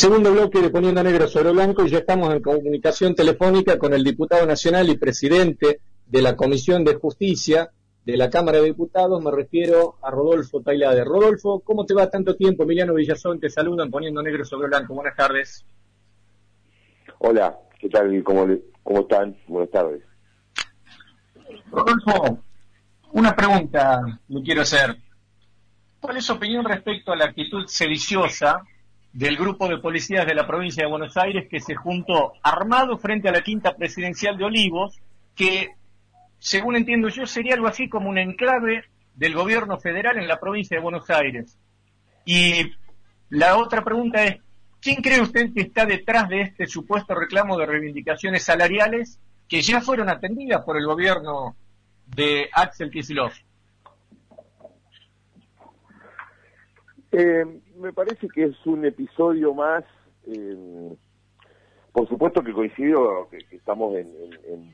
Segundo bloque de Poniendo Negro sobre Blanco y ya estamos en comunicación telefónica con el diputado nacional y presidente de la Comisión de Justicia de la Cámara de Diputados, me refiero a Rodolfo Tailade. Rodolfo, ¿cómo te va tanto tiempo? Emiliano Villazón te saluda en Poniendo Negro sobre Blanco. Buenas tardes. Hola, ¿qué tal? ¿Cómo, cómo están? Buenas tardes. Rodolfo, una pregunta le quiero hacer. ¿Cuál es su opinión respecto a la actitud sediciosa del grupo de policías de la provincia de Buenos Aires que se juntó armado frente a la quinta presidencial de Olivos, que, según entiendo yo, sería algo así como un enclave del gobierno federal en la provincia de Buenos Aires. Y la otra pregunta es, ¿quién cree usted que está detrás de este supuesto reclamo de reivindicaciones salariales que ya fueron atendidas por el gobierno de Axel Kicillof? Eh, me parece que es un episodio más, por supuesto que coincido que, estamos en,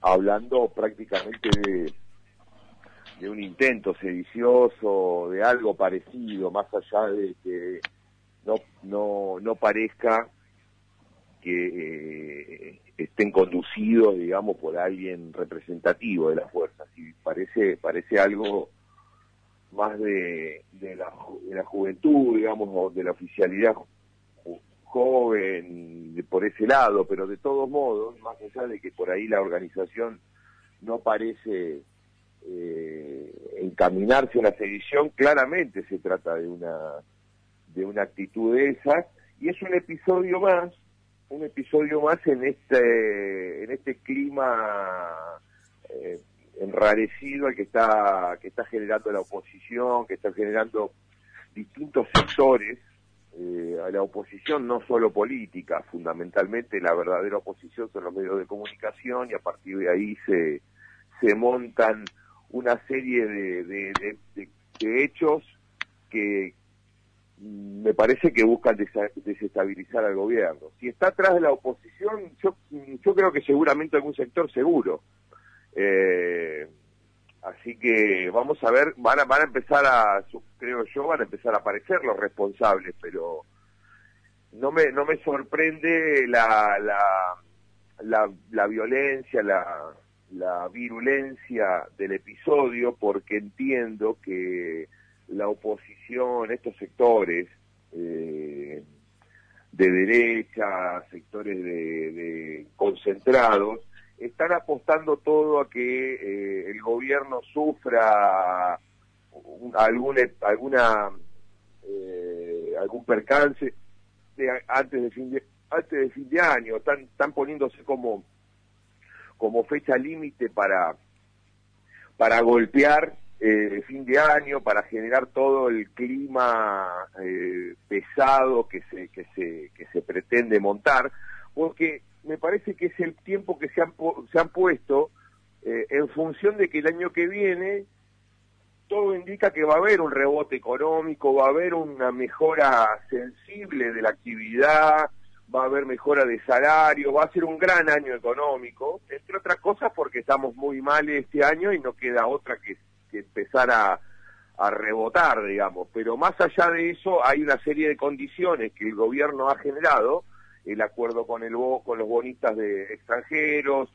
hablando prácticamente de, de, un intento sedicioso, de algo parecido, más allá de que no, no, no parezca que eh, estén conducidos, digamos, por alguien representativo de la fuerza. Si parece, parece algo más de, la, la juventud, digamos, o de la oficialidad joven, por ese lado, pero de todos modos, más allá de que por ahí la organización no parece eh, encaminarse a una sedición, claramente se trata de una de una actitud de esas y es un episodio más, un episodio más en este en este clima eh, enrarecido al que está que está generando la oposición, que está generando distintos sectores eh, a la oposición, no solo política, fundamentalmente la verdadera oposición son los medios de comunicación y a partir de ahí se, se montan una serie de, de, hechos que me parece que buscan desestabilizar al gobierno. Si está atrás de la oposición, yo, yo creo que seguramente algún sector seguro, eh, así que vamos a ver, van a, empezar a, creo yo, van a empezar a aparecer los responsables, pero no me, no me sorprende la, la, la, violencia, la, virulencia del episodio, porque entiendo que la oposición, estos sectores eh, de derecha, sectores de concentrados, están apostando todo a que eh, el gobierno sufra algún, alguna eh, algún percance antes de fin de antes de fin de año. Están están poniéndose como como fecha límite para para golpear eh, fin de año para generar todo el clima eh, pesado que se que se que se pretende montar porque me parece que es el tiempo que se han, se han puesto eh, en función de que el año que viene todo indica que va a haber un rebote económico, va a haber una mejora sensible de la actividad, va a haber mejora de salario, va a ser un gran año económico, entre otras cosas porque estamos muy mal este año y no queda otra que, empezar a, a rebotar, digamos. Pero más allá de eso, hay una serie de condiciones que el gobierno ha generado el acuerdo con el con los bonistas de extranjeros,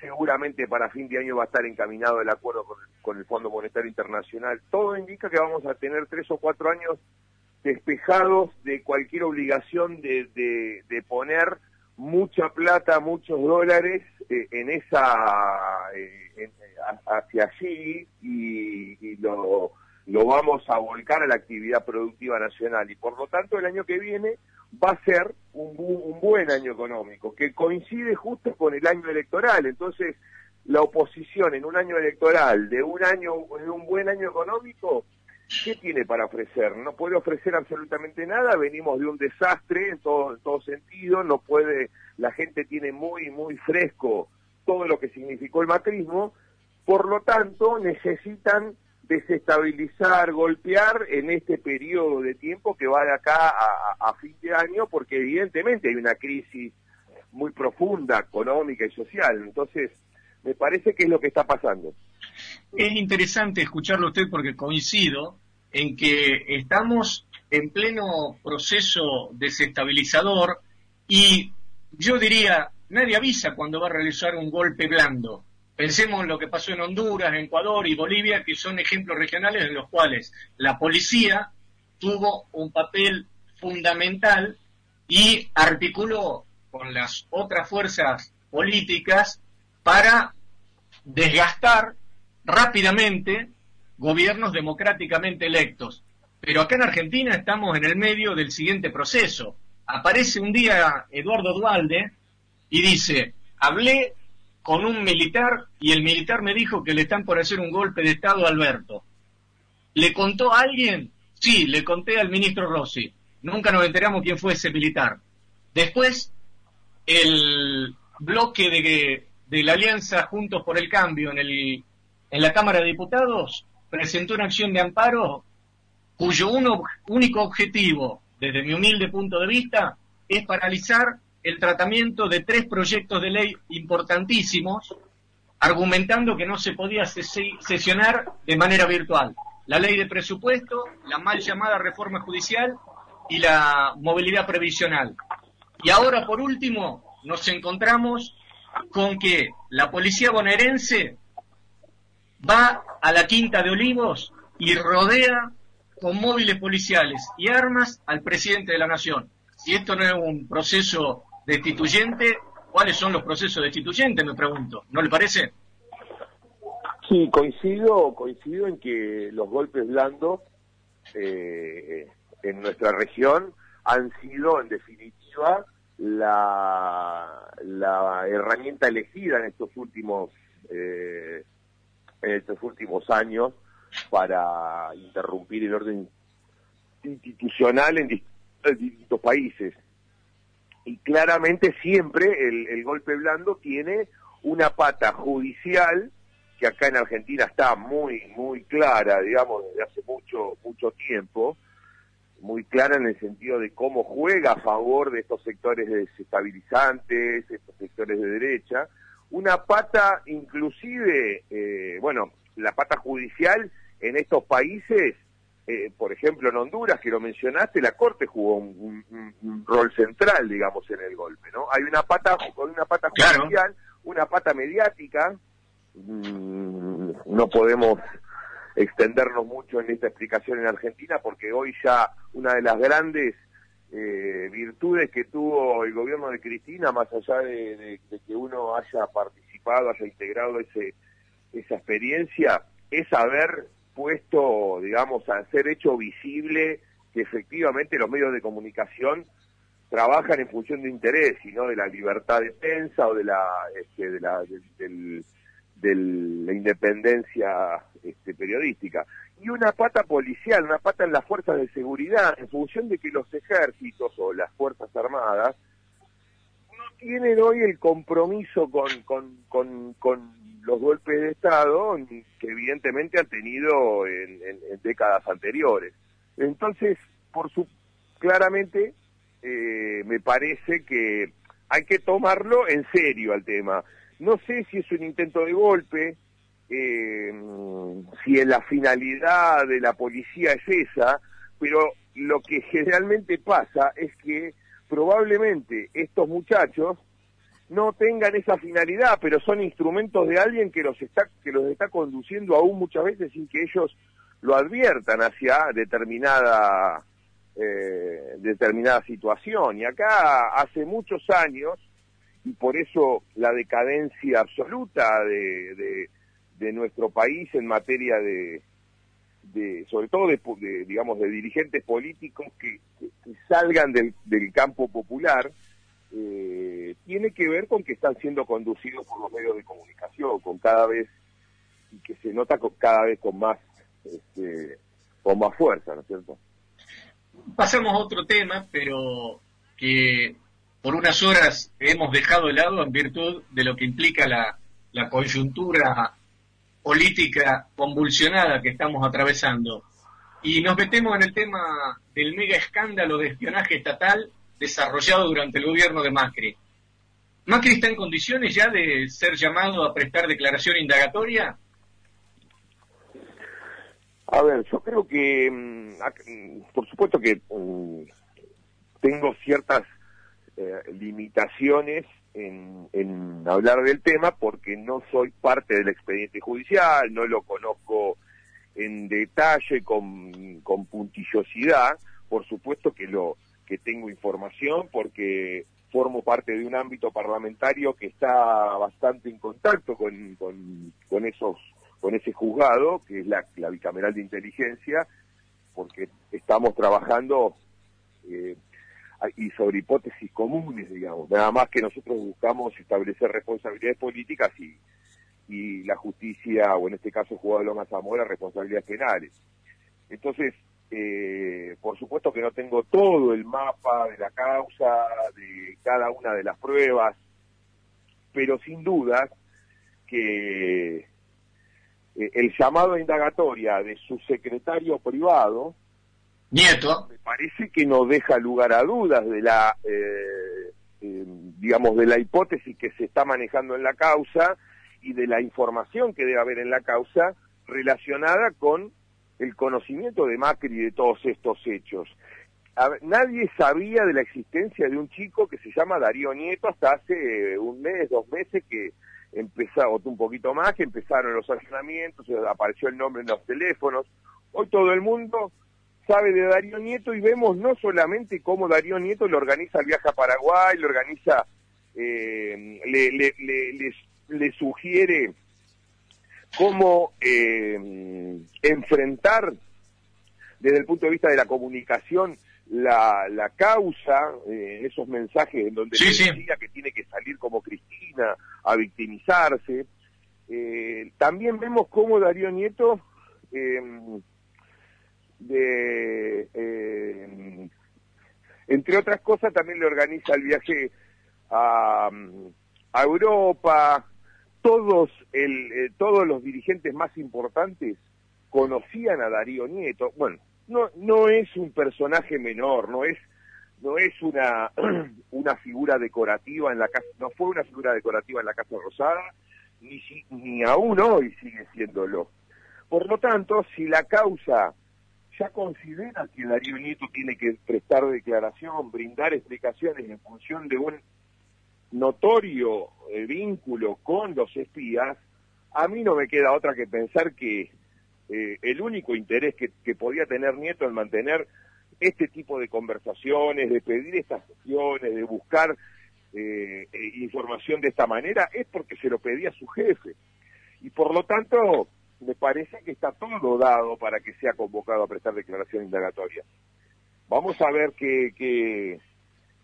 seguramente para fin de año va a estar encaminado el acuerdo con, el Fondo Monetario Internacional. Todo indica que vamos a tener tres o cuatro años despejados de cualquier obligación de, de, poner mucha plata, muchos dólares eh, en esa eh, hacia allí y lo, lo vamos a volcar a la actividad productiva nacional y por lo tanto el año que viene va a ser un, buen año económico, que coincide justo con el año electoral. Entonces, la oposición en un año electoral, de un año, de un buen año económico, ¿qué tiene para ofrecer? No puede ofrecer absolutamente nada, venimos de un desastre en todo, en todo sentido, no puede, la gente tiene muy, muy fresco todo lo que significó el macrismo, por lo tanto necesitan desestabilizar, golpear en este periodo de tiempo que va de acá a, fin de año, porque evidentemente hay una crisis muy profunda, económica y social. Entonces, me parece que es lo que está pasando. Es interesante escucharlo usted porque coincido en que estamos en pleno proceso desestabilizador y yo diría, nadie avisa cuando va a realizar un golpe blando. Pensemos en lo que pasó en Honduras, en Ecuador y Bolivia, que son ejemplos regionales en los cuales la policía tuvo un papel fundamental y articuló con las otras fuerzas políticas para desgastar rápidamente gobiernos democráticamente electos. Pero acá en Argentina estamos en el medio del siguiente proceso. Aparece un día Eduardo Dualde y dice, hablé con un militar y el militar me dijo que le están por hacer un golpe de Estado a Alberto. ¿Le contó a alguien? Sí, le conté al ministro Rossi. Nunca nos enteramos quién fue ese militar. Después, el bloque de, de la Alianza Juntos por el Cambio en, el, en la Cámara de Diputados presentó una acción de amparo cuyo uno, único objetivo, desde mi humilde punto de vista, es paralizar el tratamiento de tres proyectos de ley importantísimos, argumentando que no se podía sesionar de manera virtual. La ley de presupuesto, la mal llamada reforma judicial y la movilidad previsional. Y ahora, por último, nos encontramos con que la policía bonaerense va a la Quinta de Olivos y rodea con móviles policiales y armas al presidente de la Nación. Si esto no es un proceso destituyente, ¿cuáles son los procesos destituyentes? Me pregunto. ¿No le parece? Sí, coincido, coincido en que los golpes blandos eh, en nuestra región han sido, en definitiva, la, herramienta elegida en estos últimos eh, en estos últimos años para interrumpir el orden institucional en distintos países. Y claramente siempre el, golpe blando tiene una pata judicial que acá en Argentina está muy muy clara, digamos, desde hace mucho mucho tiempo, muy clara en el sentido de cómo juega a favor de estos sectores desestabilizantes, estos sectores de derecha, una pata inclusive, eh, bueno, la pata judicial en estos países, eh, por ejemplo en Honduras, que lo mencionaste, la Corte jugó un, rol central, digamos, en el golpe, ¿no? Hay una pata, una pata judicial, una pata mediática, mm, no podemos extendernos mucho en esta explicación en Argentina porque hoy ya una de las grandes eh, virtudes que tuvo el gobierno de Cristina, más allá de, que uno haya participado, haya integrado ese, esa experiencia, es haber puesto, digamos, a ser hecho visible que efectivamente los medios de comunicación trabajan en función de interés y no de la libertad de prensa o de la, este, de la independencia este, periodística. Y una pata policial, una pata en las fuerzas de seguridad, en función de que los ejércitos o las fuerzas armadas no tienen hoy el compromiso con, con, con los golpes de Estado que evidentemente han tenido en, décadas anteriores. Entonces, por su claramente, eh, me parece que hay que tomarlo en serio al tema. No sé si es un intento de golpe, eh, si la finalidad de la policía es esa, pero lo que generalmente pasa es que probablemente estos muchachos no tengan esa finalidad, pero son instrumentos de alguien que los está que los está conduciendo aún muchas veces sin que ellos lo adviertan hacia determinada eh, determinada situación. Y acá hace muchos años y por eso la decadencia absoluta de, de, nuestro país en materia de, de sobre todo de, digamos de dirigentes políticos que, salgan del, del, campo popular eh, tiene que ver con que están siendo conducidos por los medios de comunicación con cada vez y que se nota con, cada vez con más este, con más fuerza no es cierto pasamos a otro tema pero que por unas horas hemos dejado de lado en virtud de lo que implica la, coyuntura política convulsionada que estamos atravesando. Y nos metemos en el tema del mega escándalo de espionaje estatal desarrollado durante el gobierno de Macri. ¿Macri está en condiciones ya de ser llamado a prestar declaración indagatoria? A ver, yo creo que, mm, mm, por supuesto que mm, tengo ciertas eh, limitaciones en, hablar del tema porque no soy parte del expediente judicial, no lo conozco en detalle, con, con puntillosidad. Por supuesto que lo que tengo información porque formo parte de un ámbito parlamentario que está bastante en contacto con, con, esos con ese juzgado, que es la, bicameral de inteligencia, porque estamos trabajando eh, y sobre hipótesis comunes, digamos. Nada más que nosotros buscamos establecer responsabilidades políticas y, y la justicia, o en este caso el juzgado de Loma Zamora, responsabilidades penales. Entonces, eh, por supuesto que no tengo todo el mapa de la causa, de cada una de las pruebas, pero sin duda que eh, el llamado a indagatoria de su secretario privado, Nieto, me parece que no deja lugar a dudas de la, eh, eh, digamos, de la hipótesis que se está manejando en la causa y de la información que debe haber en la causa relacionada con el conocimiento de Macri de todos estos hechos. nadie sabía de la existencia de un chico que se llama Darío Nieto hasta hace un mes, dos meses que empezó un poquito más, que empezaron los allanamientos, apareció el nombre en los teléfonos. Hoy todo el mundo sabe de Darío Nieto y vemos no solamente cómo Darío Nieto le organiza el viaje a Paraguay, le organiza, eh, le, le, le, sugiere cómo eh, enfrentar desde el punto de vista de la comunicación la, la causa, eh, esos mensajes en donde decía que tiene que salir como Cristina a victimizarse. Eh, también vemos cómo Darío Nieto, de, entre otras cosas, también le organiza el viaje a, a Europa. Todos, eh, todos los dirigentes más importantes conocían a Darío Nieto. Bueno, no, no es un personaje menor, no es no es una, una figura decorativa en la casa, no fue una figura decorativa en la Casa Rosada, ni, ni aún hoy sigue siéndolo. Por lo tanto, si la causa ya considera que Darío Nieto tiene que prestar declaración, brindar explicaciones en función de un notorio eh, vínculo con los espías, a mí no me queda otra que pensar que eh, el único interés que, podía tener Nieto en mantener este tipo de conversaciones, de pedir estas cuestiones, de buscar eh, información de esta manera, es porque se lo pedía su jefe. Y por lo tanto, me parece que está todo dado para que sea convocado a prestar declaración indagatoria. Vamos a ver que,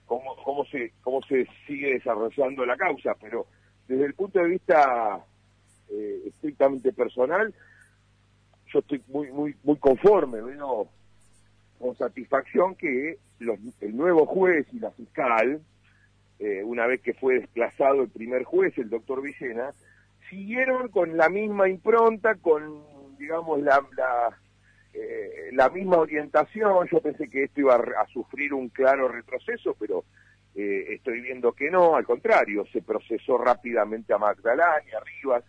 cómo, cómo, se, cómo se sigue desarrollando la causa, pero desde el punto de vista estrictamente personal, yo estoy muy muy muy conforme, veo con satisfacción que el nuevo juez y la fiscal, eh, una vez que fue desplazado el primer juez, el doctor Villena, siguieron con la misma impronta, con, digamos, la, eh, la misma orientación. Yo pensé que esto iba a, sufrir un claro retroceso, pero eh, estoy viendo que no, al contrario, se procesó rápidamente a Magdalena y a Rivas.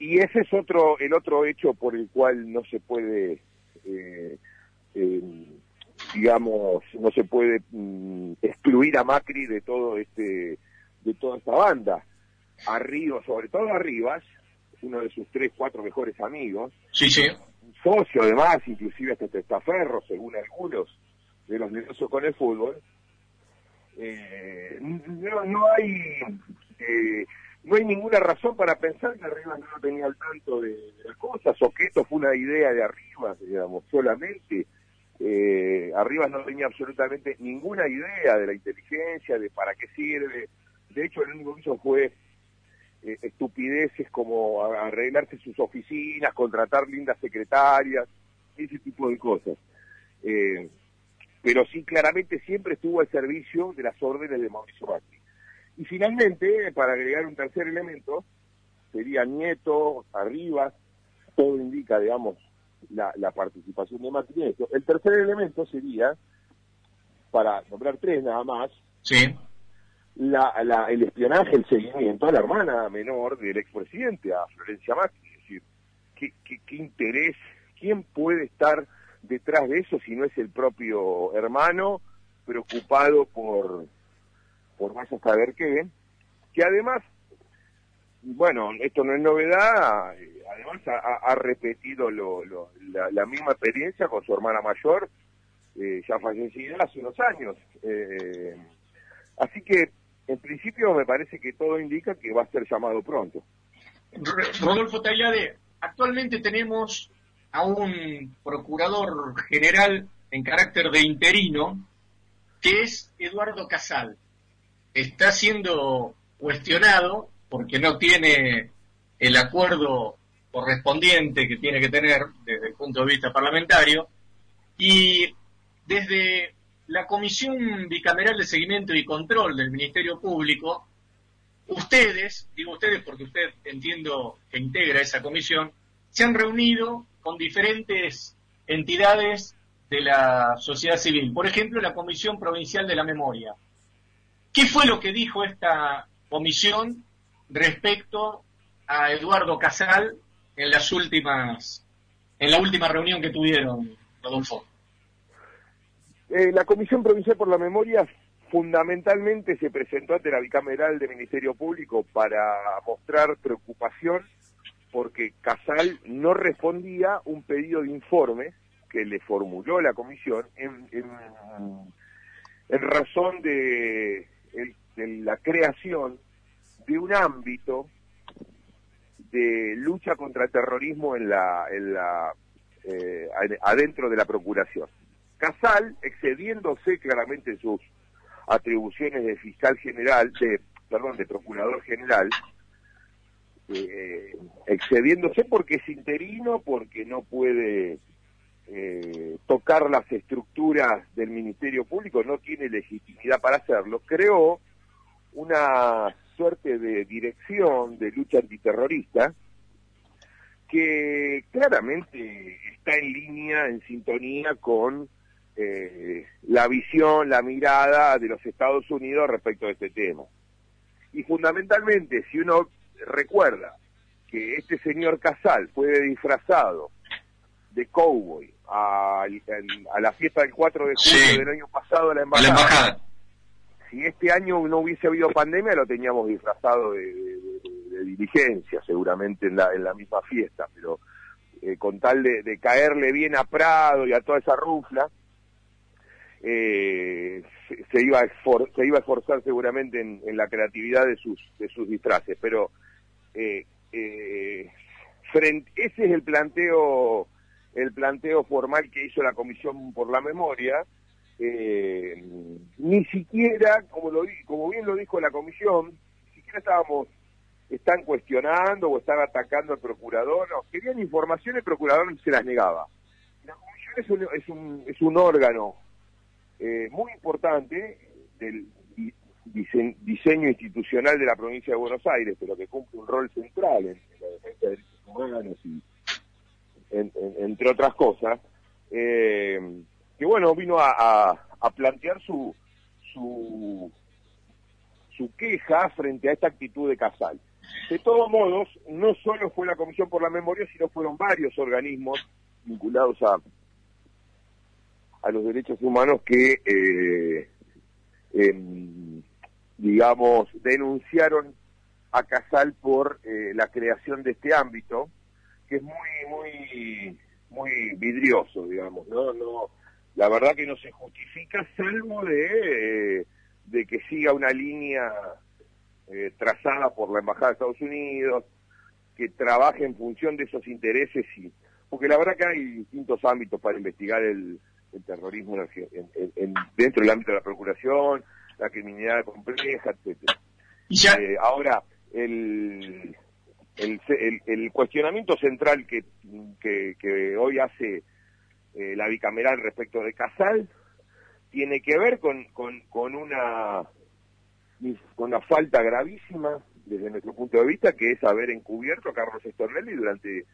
Y ese es otro, el otro hecho por el cual no se puede, eh, eh, digamos, no se puede mm, excluir a Macri de todo este, de toda esta banda. Arriba, sobre todo Arribas, uno de sus tres, cuatro mejores amigos. Sí, sí. Un socio además, inclusive hasta testaferro, según algunos de los negocios con el fútbol. Eh, no, no hay eh, no hay ninguna razón para pensar que Arribas no tenía al tanto de, las cosas o que esto fue una idea de Arribas, digamos, solamente. Eh, Arribas no tenía absolutamente ninguna idea de la inteligencia, de para qué sirve. De hecho, lo único que hizo fue eh, estupideces como arreglarse sus oficinas, contratar lindas secretarias, ese tipo de cosas. Eh, pero sí, claramente siempre estuvo al servicio de las órdenes de Mauricio Macri. Y finalmente, para agregar un tercer elemento, sería Nieto, Arribas, todo indica, digamos, la, participación de Macri. El tercer elemento sería, para nombrar tres nada más, sí. La, el espionaje, el seguimiento a la hermana menor del expresidente, a Florencia Macri. Es decir, qué, qué, interés, quién puede estar detrás de eso si no es el propio hermano preocupado por, por más a saber qué, que además, bueno, esto no es novedad, además ha, repetido lo, la, misma experiencia con su hermana mayor, eh, ya fallecida hace unos años. Eh, así que, en principio, me parece que todo indica que va a ser llamado pronto. Rodolfo Tallade, actualmente tenemos a un procurador general en carácter de interino, que es Eduardo Casal. Está siendo cuestionado porque no tiene el acuerdo correspondiente que tiene que tener desde el punto de vista parlamentario y desde la Comisión Bicameral de Seguimiento y Control del Ministerio Público, ustedes, digo ustedes porque usted entiendo que integra esa comisión, se han reunido con diferentes entidades de la sociedad civil. Por ejemplo, la Comisión Provincial de la Memoria. ¿Qué fue lo que dijo esta comisión respecto a Eduardo Casal en las últimas, en la última reunión que tuvieron, Rodolfo? Eh, la Comisión Provincial por la Memoria fundamentalmente se presentó ante la bicameral del Ministerio Público para mostrar preocupación porque Casal no respondía un pedido de informe que le formuló la comisión en, razón de, la creación de un ámbito de lucha contra el terrorismo en la, en eh, adentro de la procuración. Casal, excediéndose claramente sus atribuciones de fiscal general, de perdón, de procurador general, eh, excediéndose porque es interino, porque no puede eh, tocar las estructuras del Ministerio Público, no tiene legitimidad para hacerlo, creó una suerte de dirección de lucha antiterrorista que claramente está en línea, en sintonía con eh, la visión, la mirada de los Estados Unidos respecto a este tema. Y fundamentalmente, si uno recuerda que este señor Casal fue disfrazado de cowboy a, la fiesta del 4 de julio del año pasado a la embajada. Si este año no hubiese habido pandemia, lo teníamos disfrazado de, diligencia, seguramente en la, en la misma fiesta, pero eh, con tal de, caerle bien a Prado y a toda esa rufla, eh, se, iba a se iba a esforzar seguramente en, en, la creatividad de sus, de sus disfraces, pero eh, eh, frente, ese es el planteo el planteo formal que hizo la Comisión por la Memoria, eh, ni siquiera, como, lo, como bien lo dijo la Comisión, ni siquiera estábamos, están cuestionando o están atacando al procurador, no, querían información, el procurador se las negaba. La Comisión es un, es un, es un órgano eh, muy importante del, diseño institucional de la provincia de Buenos Aires, pero que cumple un rol central en, la defensa de derechos humanos y entre otras cosas, eh, que bueno, vino a, plantear su, su, su queja frente a esta actitud de Casal. De todos modos, no solo fue la Comisión por la Memoria, sino fueron varios organismos vinculados a, a los derechos humanos que eh, em, digamos, denunciaron a Casal por eh, la creación de este ámbito, que es muy, muy, muy vidrioso, digamos, ¿no? no La verdad que no se justifica, salvo de, de que siga una línea eh, trazada por la Embajada de Estados Unidos, que trabaje en función de esos intereses, y porque la verdad que hay distintos ámbitos para investigar el, terrorismo en, dentro del ámbito de la Procuración, la criminalidad compleja, etcétera. Eh, ahora, el, el, el, cuestionamiento central que, que, hoy hace eh, la bicameral respecto de Casal tiene que ver con, con, con una con una falta gravísima desde nuestro punto de vista que es haber encubierto a Carlos Estornelli durante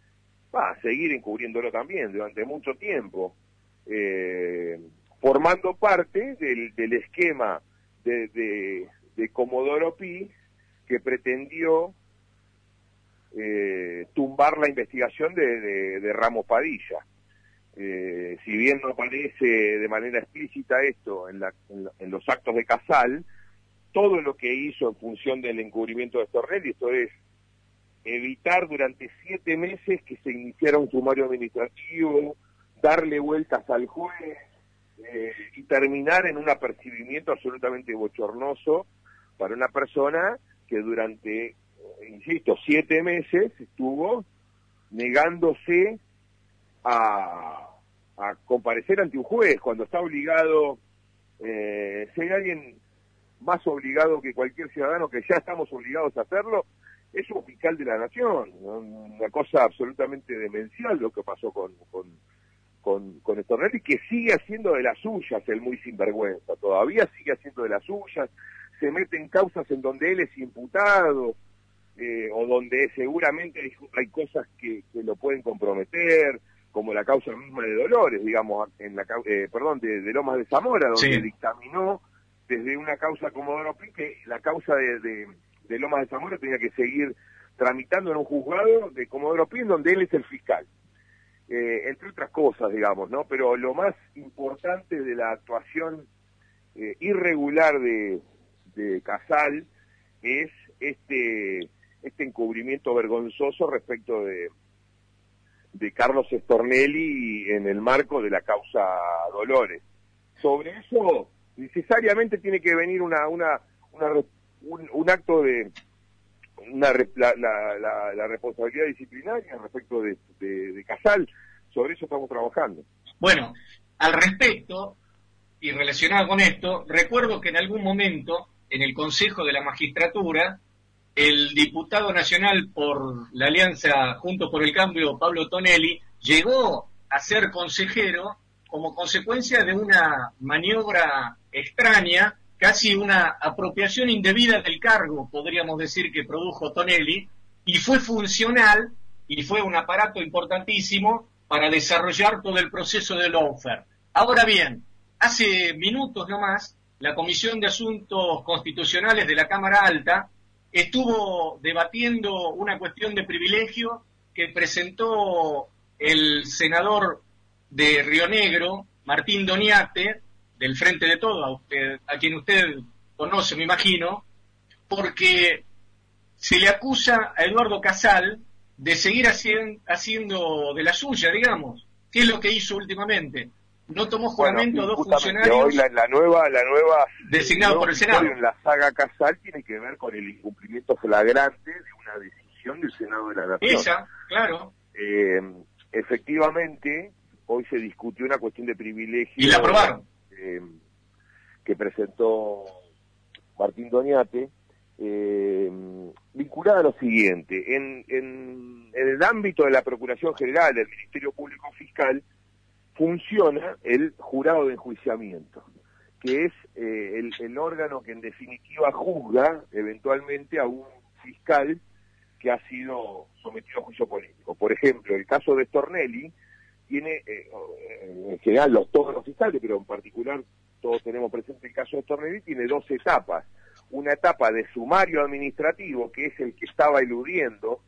va a seguir encubriéndolo también durante mucho tiempo eh, formando parte del, esquema de, Comodoro Pi que pretendió eh, tumbar la investigación de, Ramos Padilla. Eh, si bien no aparece de manera explícita esto en, en, los actos de Casal, todo lo que hizo en función del encubrimiento de Stornelli, esto es evitar durante siete meses que se iniciara un sumario administrativo, darle vueltas al juez eh, y terminar en un apercibimiento absolutamente bochornoso para una persona que durante insisto, siete meses estuvo negándose a, comparecer ante un juez cuando está obligado, eh, si hay alguien más obligado que cualquier ciudadano que ya estamos obligados a hacerlo, es un fiscal de la nación, una cosa absolutamente demencial lo que pasó con, con, con Estornelli, que sigue haciendo de las suyas el muy sinvergüenza, todavía sigue haciendo de las suyas, se mete en causas en donde él es imputado, eh, o donde seguramente hay, cosas que, lo pueden comprometer, como la causa misma de Dolores, digamos, en la eh, perdón, de, Lomas de Zamora, donde dictaminó desde una causa como Pi que la causa de, de, Lomas de Zamora tenía que seguir tramitando en un juzgado de Comodoro Pi, donde él es el fiscal. Eh, entre otras cosas, digamos, ¿no? Pero lo más importante de la actuación irregular de, Casal es este este encubrimiento vergonzoso respecto de, de Carlos Stornelli en el marco de la causa Dolores. Sobre eso necesariamente tiene que venir una, un, acto de una, la, la, responsabilidad disciplinaria respecto de, de Casal. Sobre eso estamos trabajando. Bueno, al respecto, y relacionado con esto, recuerdo que en algún momento en el Consejo de la Magistratura el diputado nacional por la alianza Juntos por el Cambio, Pablo Tonelli, llegó a ser consejero como consecuencia de una maniobra extraña, casi una apropiación indebida del cargo, podríamos decir, que produjo Tonelli, y fue funcional y fue un aparato importantísimo para desarrollar todo el proceso del offer. Ahora bien, hace minutos nomás, la Comisión de Asuntos Constitucionales de la Cámara Alta estuvo debatiendo una cuestión de privilegio que presentó el senador de Río Negro, Martín Doniate, del Frente de Todo, a, usted, a quien usted conoce, me imagino, porque se le acusa a Eduardo Casal de seguir haciendo de la suya, digamos. ¿Qué es lo que hizo últimamente? no tomó juramento dos funcionarios. Hoy la, nueva, la nueva designado por el Senado. En la saga Casal tiene que ver con el incumplimiento flagrante de una decisión del Senado de la Nación. Esa, claro. Eh, efectivamente, hoy se discutió una cuestión de privilegio. Y la aprobaron. Eh, que presentó Martín Doñate, eh, vinculada a lo siguiente. En, el ámbito de la Procuración General del Ministerio Público Fiscal, funciona el jurado de enjuiciamiento, que es eh, el, órgano que en definitiva juzga eventualmente a un fiscal que ha sido sometido a juicio político. Por ejemplo, el caso de Stornelli tiene, eh, en general los, todos los fiscales, pero en particular todos tenemos presente el caso de Stornelli, tiene dos etapas. Una etapa de sumario administrativo, que es el que estaba eludiendo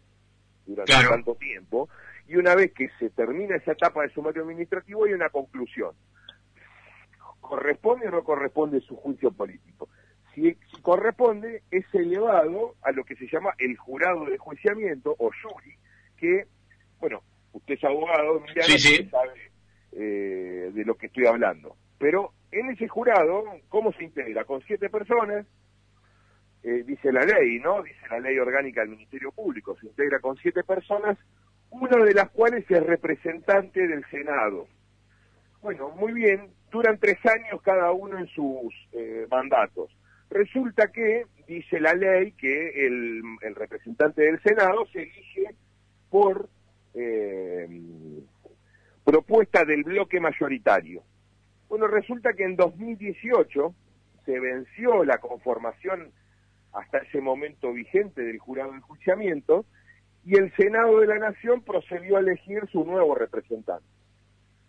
durante tanto tiempo, y una vez que se termina esa etapa de sumario administrativo hay una conclusión. ¿Corresponde o no corresponde su juicio político? Si, corresponde, es elevado a lo que se llama el jurado de juiciamiento, o jury, usted es abogado, sabe eh, de lo que estoy hablando. Pero en ese jurado, ¿cómo se integra? Con siete personas, eh, dice la ley, ¿no? Dice la ley orgánica del Ministerio Público, se integra con siete personas una de las cuales es representante del Senado. Bueno, muy bien, duran tres años cada uno en sus eh, mandatos. Resulta que, dice la ley, que el, representante del Senado se elige por eh, propuesta del bloque mayoritario. Bueno, resulta que en 2018 se venció la conformación hasta ese momento vigente del jurado de enjuiciamiento y el Senado de la Nación procedió a elegir su nuevo representante.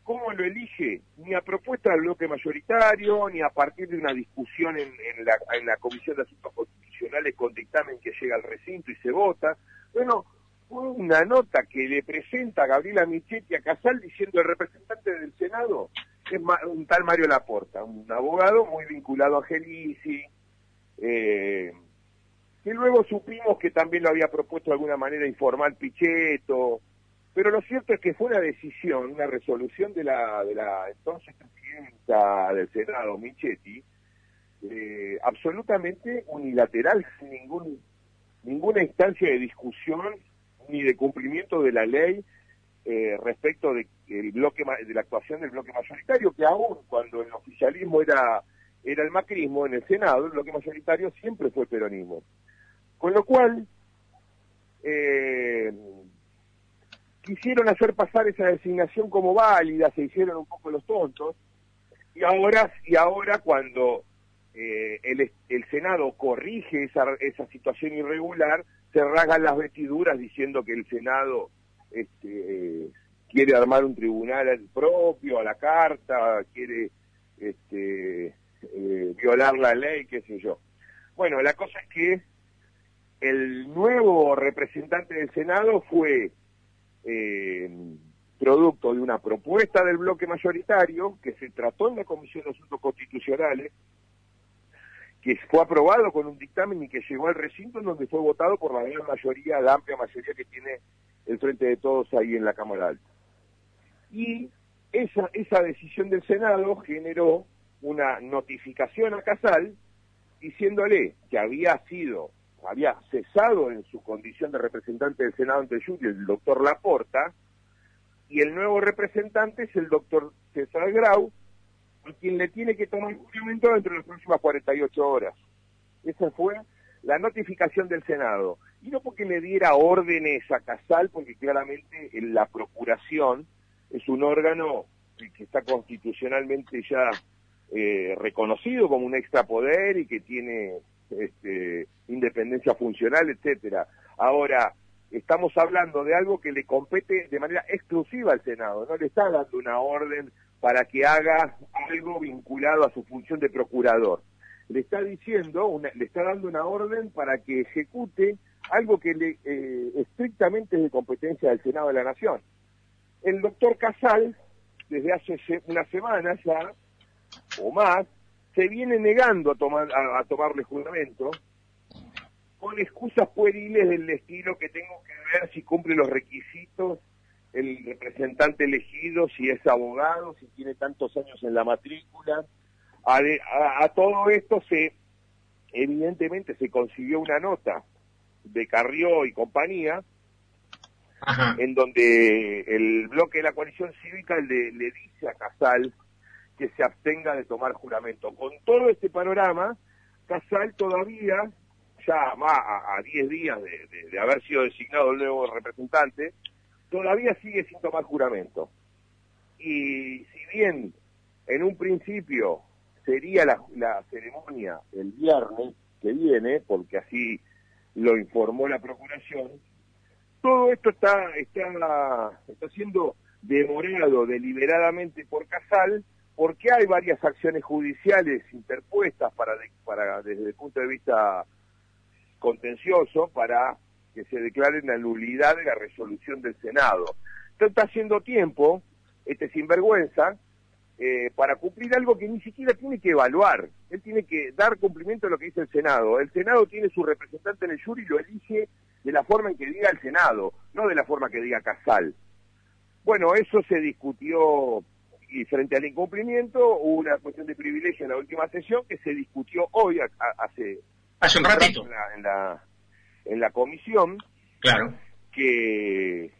¿Cómo lo elige? Ni a propuesta del bloque mayoritario, ni a partir de una discusión en, la, Comisión de Asuntos Constitucionales con dictamen que llega al recinto y se vota. Bueno, una nota que le presenta a Gabriela Michetti a Casal diciendo el representante del Senado es un tal Mario Laporta, un abogado muy vinculado a Gelisi, eh, que luego supimos que también lo había propuesto de alguna manera informal Pichetto, pero lo cierto es que fue una decisión, una resolución de la, de la entonces presidenta del Senado, Michetti, eh, absolutamente unilateral, sin ningún, ninguna instancia de discusión ni de cumplimiento de la ley eh, respecto de, el bloque, de la actuación del bloque mayoritario, que aún cuando el oficialismo era, era el macrismo, en el Senado el bloque mayoritario siempre fue peronismo. Con lo cual, eh, quisieron hacer pasar esa designación como válida, se hicieron un poco los tontos, y ahora, y ahora cuando eh, el, el, Senado corrige esa, esa situación irregular, se rasgan las vestiduras diciendo que el Senado este, quiere armar un tribunal propio a la carta, quiere este, eh, violar la ley, qué sé yo. Bueno, la cosa es que el nuevo representante del Senado fue eh, producto de una propuesta del bloque mayoritario que se trató en la Comisión de Asuntos Constitucionales, que fue aprobado con un dictamen y que llegó al recinto en donde fue votado por la gran mayoría, la amplia mayoría que tiene el Frente de Todos ahí en la Cámara Alta. Y esa, esa decisión del Senado generó una notificación a Casal diciéndole que había sido había cesado en su condición de representante del Senado ante el el doctor Laporta, y el nuevo representante es el doctor César Grau, quien le tiene que tomar juramento dentro de las próximas 48 horas. Esa fue la notificación del Senado. Y no porque le diera órdenes a Casal, porque claramente la Procuración es un órgano que está constitucionalmente ya eh, reconocido como un extrapoder y que tiene este, independencia funcional, etcétera. Ahora, estamos hablando de algo que le compete de manera exclusiva al Senado, no le está dando una orden para que haga algo vinculado a su función de procurador. Le está diciendo, le está dando una orden para que ejecute algo que le, eh, estrictamente es de competencia del Senado de la Nación. El doctor Casal, desde hace una semana ya, o más, se viene negando a, a, tomarle juramento con excusas pueriles del estilo que tengo que ver si cumple los requisitos el representante elegido, si es abogado, si tiene tantos años en la matrícula. A, todo esto se, evidentemente, se consiguió una nota de Carrió y compañía, en donde el bloque de la coalición cívica le, le dice a Casal que se abstenga de tomar juramento. Con todo este panorama, Casal todavía, ya a 10 días de, haber sido designado el nuevo representante, todavía sigue sin tomar juramento. Y si bien en un principio sería la, ceremonia el viernes que viene, porque así lo informó la Procuración, todo esto está, está, está siendo demorado deliberadamente por Casal porque hay varias acciones judiciales interpuestas para, desde el punto de vista contencioso para que se declare la nulidad de la resolución del Senado. Entonces está haciendo tiempo, este sinvergüenza, eh, para cumplir algo que ni siquiera tiene que evaluar. Él tiene que dar cumplimiento a lo que dice el Senado. El Senado tiene su representante en el jury y lo elige de la forma en que diga el Senado, no de la forma que diga Casal. Bueno, eso se discutió y frente al incumplimiento hubo una cuestión de privilegio en la última sesión que se discutió hoy hace hace un ratito en la, en la, comisión claro que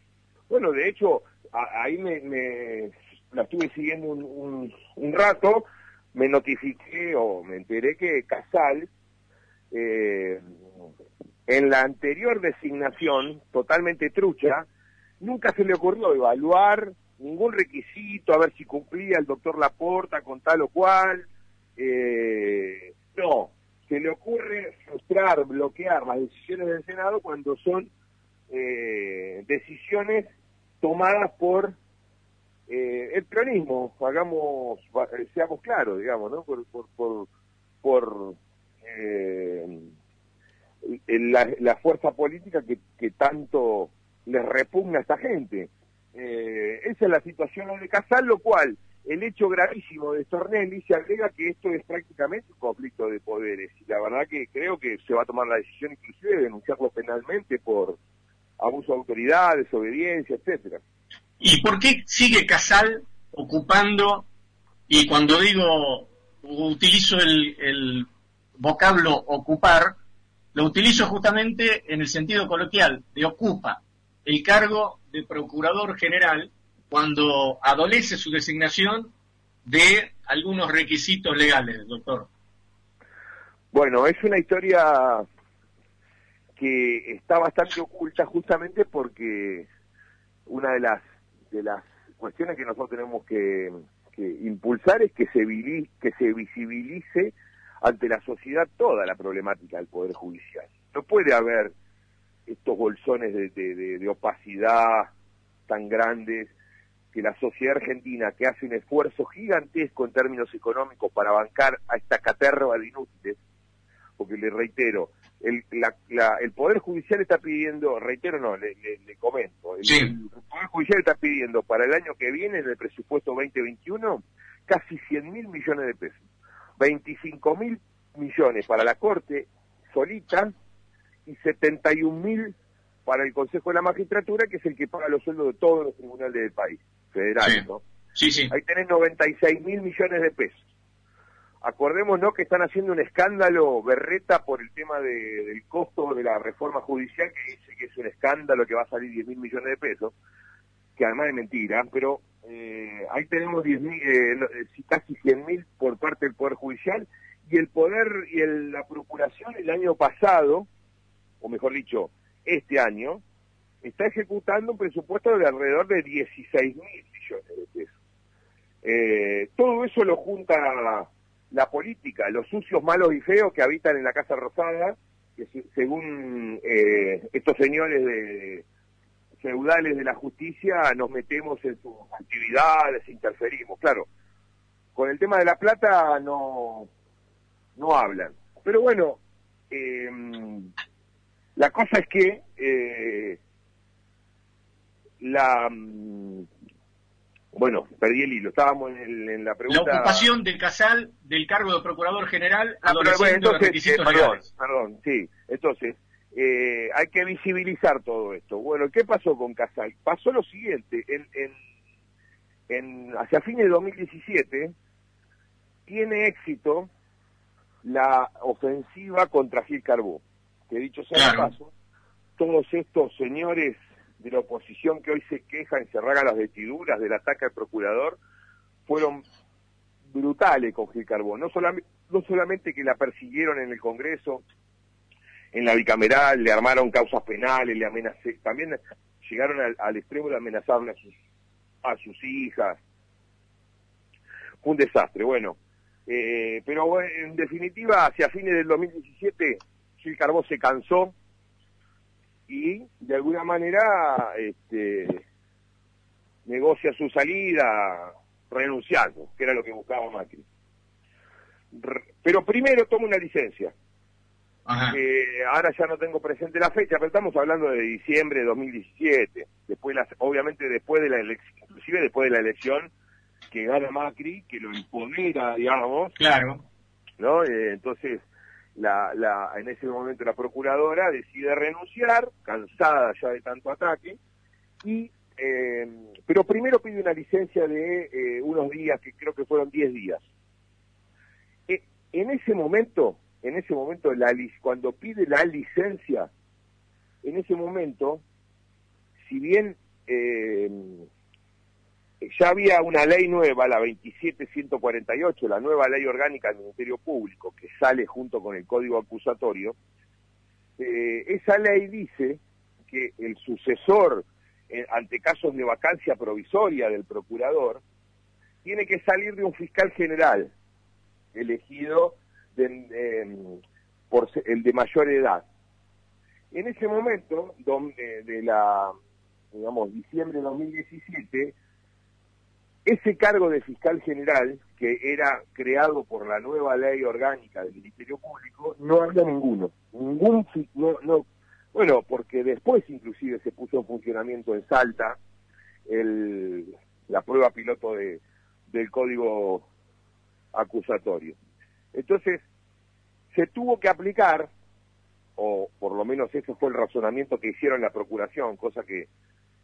bueno de hecho ahí me, la estuve siguiendo un, un, rato me notifiqué o me enteré que Casal eh, en la anterior designación totalmente trucha nunca se le ocurrió evaluar ningún requisito, a ver si cumplía el doctor Laporta con tal o cual. Eh, no, se le ocurre frustrar, bloquear las decisiones del Senado cuando son eh, decisiones tomadas por eh, el peronismo, hagamos, seamos claros, digamos. Por, por, por, la, fuerza política que, tanto les repugna a esta gente. Eh, esa es la situación de Casal, lo cual el hecho gravísimo de Stornelli se agrega que esto es prácticamente un conflicto de poderes y la verdad que creo que se va a tomar la decisión inclusive de denunciarlo penalmente por abuso de autoridad, desobediencia, etcétera. ¿Y por qué sigue Casal ocupando, y cuando digo, utilizo el, el vocablo ocupar, lo utilizo justamente en el sentido coloquial, de ocupa el cargo de procurador general cuando adolece su designación de algunos requisitos legales, doctor. Bueno, es una historia que está bastante oculta justamente porque una de las de las cuestiones que nosotros tenemos que, impulsar es que se, visibilice ante la sociedad toda la problemática del Poder Judicial. No puede haber estos bolsones de, opacidad tan grandes que la sociedad argentina, que hace un esfuerzo gigantesco en términos económicos para bancar a esta caterva de inútiles, porque le reitero, el, el Poder Judicial está pidiendo, reitero no, le, comento, el, el, Poder Judicial está pidiendo para el año que viene, en el presupuesto 2021, casi 100 mil millones de pesos. 25 mil millones para la Corte solita y 71 mil para el Consejo de la Magistratura, que es el que paga los sueldos de todos los tribunales del país, federales, ¿no? Sí, sí. Ahí tenés 96 mil millones de pesos. Acordémonos que están haciendo un escándalo berreta por el tema del costo de la reforma judicial, que dice que es un escándalo que va a salir 10 mil millones de pesos, que además es mentira, pero eh, ahí tenemos 10 mil, eh, eh, casi 100 mil por parte del Poder Judicial, y el Poder y la Procuración el año pasado, o mejor dicho, este año, está ejecutando un presupuesto de alrededor de 16 mil millones de pesos. todo eso lo junta la política, los sucios, malos y feos que habitan en la Casa Rosada, que según eh, estos señores feudales de la justicia nos metemos en sus actividades, interferimos. Claro, con el tema de la plata no, no hablan. Pero bueno, eh, la cosa es que eh, la bueno, perdí el hilo, estábamos en, la pregunta... La ocupación del Casal del cargo de Procurador General ah, entonces, eh, perdón, perdón, sí, entonces, eh, hay que visibilizar todo esto. Bueno, ¿qué pasó con Casal? Pasó lo siguiente, en, en, en hacia fines de 2017 tiene éxito la ofensiva contra Gil Carbó, que dicho sea de paso, todos estos señores de la oposición que hoy se queja y se raga las vestiduras del ataque al procurador fueron brutales con Gil Carbón. No solamente, no solamente que la persiguieron en el Congreso, en la bicameral, le armaron causas penales, le amenacé, también llegaron al, extremo de amenazarle a sus, a sus hijas. Fue un desastre, bueno. Eh, pero en definitiva, hacia fines del 2017, Gil Carbón se cansó y de alguna manera este, negocia su salida renunciando, que era lo que buscaba Macri. pero primero toma una licencia. ahora ya no tengo presente la fecha, pero estamos hablando de diciembre de 2017. Después, obviamente, después de la elección, inclusive después de la elección que gana Macri, que lo imponiera, digamos. Claro. ¿No? Eh, entonces, la, en ese momento la procuradora decide renunciar, cansada ya de tanto ataque, y eh, pero primero pide una licencia de eh, unos días, que creo que fueron 10 días. Eh, en ese momento, en ese momento, cuando pide la licencia, en ese momento, si bien ya había una ley nueva, la 27148, la nueva ley orgánica del Ministerio Público, que sale junto con el Código Acusatorio. Eh, esa ley dice que el sucesor eh, ante casos de vacancia provisoria del procurador tiene que salir de un fiscal general elegido por el de mayor edad. En ese momento, donde, de la, digamos, diciembre de 2017, ese cargo de fiscal general, que era creado por la nueva ley orgánica del Ministerio Público, no había ninguno. Ningún no, no, Bueno, porque después inclusive se puso en funcionamiento en Salta la prueba piloto de, del código acusatorio. Entonces, se tuvo que aplicar, o por lo menos ese fue el razonamiento que hicieron la Procuración, cosa que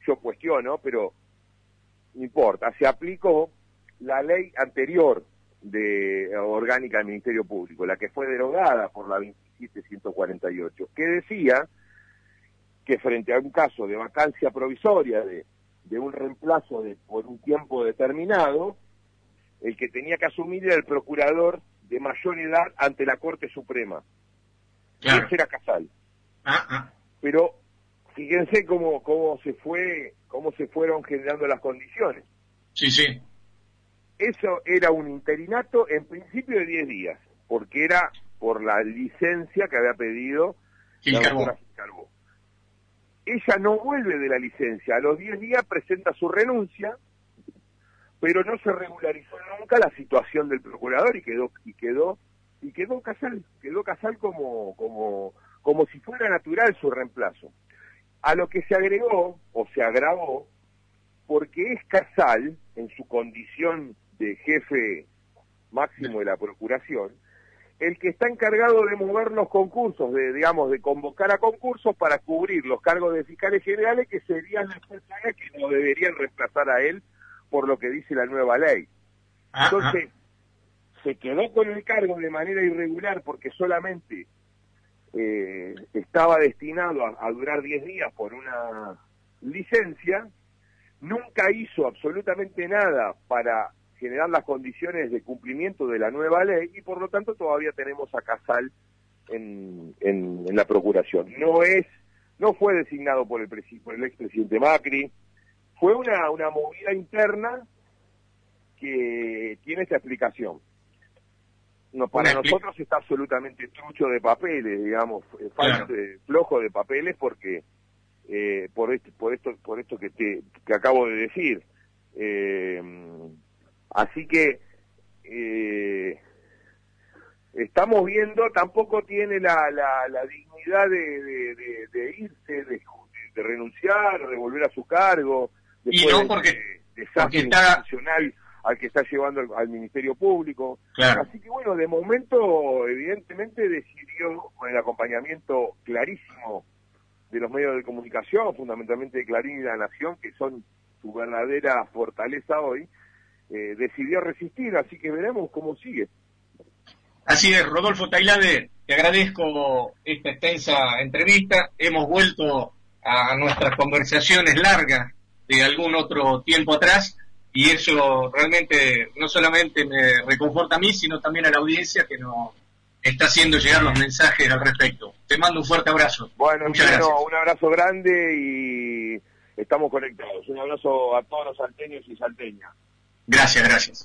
yo cuestiono, pero importa, se aplicó la ley anterior de orgánica del Ministerio Público, la que fue derogada por la 27148, que decía que frente a un caso de vacancia provisoria de, de un reemplazo de, por un tiempo determinado, el que tenía que asumir era el procurador de mayor edad ante la Corte Suprema. Claro. Ese era Casal. Ah, ah. Pero fíjense cómo, cómo se fue, cómo se fueron generando las condiciones. Sí, sí. Eso era un interinato en principio de 10 días, porque era por la licencia que había pedido la Ella no vuelve de la licencia, a los 10 días presenta su renuncia, pero no se regularizó nunca la situación del procurador y quedó y quedó y quedó Casal, quedó Casal como como como si fuera natural su reemplazo. A lo que se agregó o se agravó porque es Casal en su condición de jefe máximo de la procuración el que está encargado de mover los concursos, de digamos de convocar a concursos para cubrir los cargos de fiscales generales que serían las personas que no deberían reemplazar a él por lo que dice la nueva ley. Entonces, se quedó con el cargo de manera irregular porque solamente eh, estaba destinado a, durar 10 días por una licencia, nunca hizo absolutamente nada para generar las condiciones de cumplimiento de la nueva ley y por lo tanto todavía tenemos a Casal en, en, la procuración. No es, no fue designado por el, por el expresidente Macri, fue una, una movida interna que tiene esta explicación. No, para nosotros está absolutamente trucho de papeles, digamos, flojo de papeles porque eh, por esto, por esto, por esto que te que acabo de decir. Eh, así que eh, estamos viendo, tampoco tiene la, la, la dignidad de, de, irse, de, de, renunciar, de volver a su cargo y no porque, porque está al que está llevando al, Ministerio Público. Así que bueno, de momento evidentemente decidió, con el acompañamiento clarísimo de los medios de comunicación, fundamentalmente de Clarín y La Nación, que son su verdadera fortaleza hoy, eh, decidió resistir, así que veremos cómo sigue. Así es, Rodolfo Tailade, te agradezco esta extensa entrevista. Hemos vuelto a nuestras conversaciones largas de algún otro tiempo atrás y eso realmente no solamente me reconforta a mí, sino también a la audiencia que nos está haciendo llegar los mensajes al respecto. Te mando un fuerte abrazo. Bueno, un abrazo grande y estamos conectados. Un abrazo a todos los salteños y salteñas. Gracias, gracias.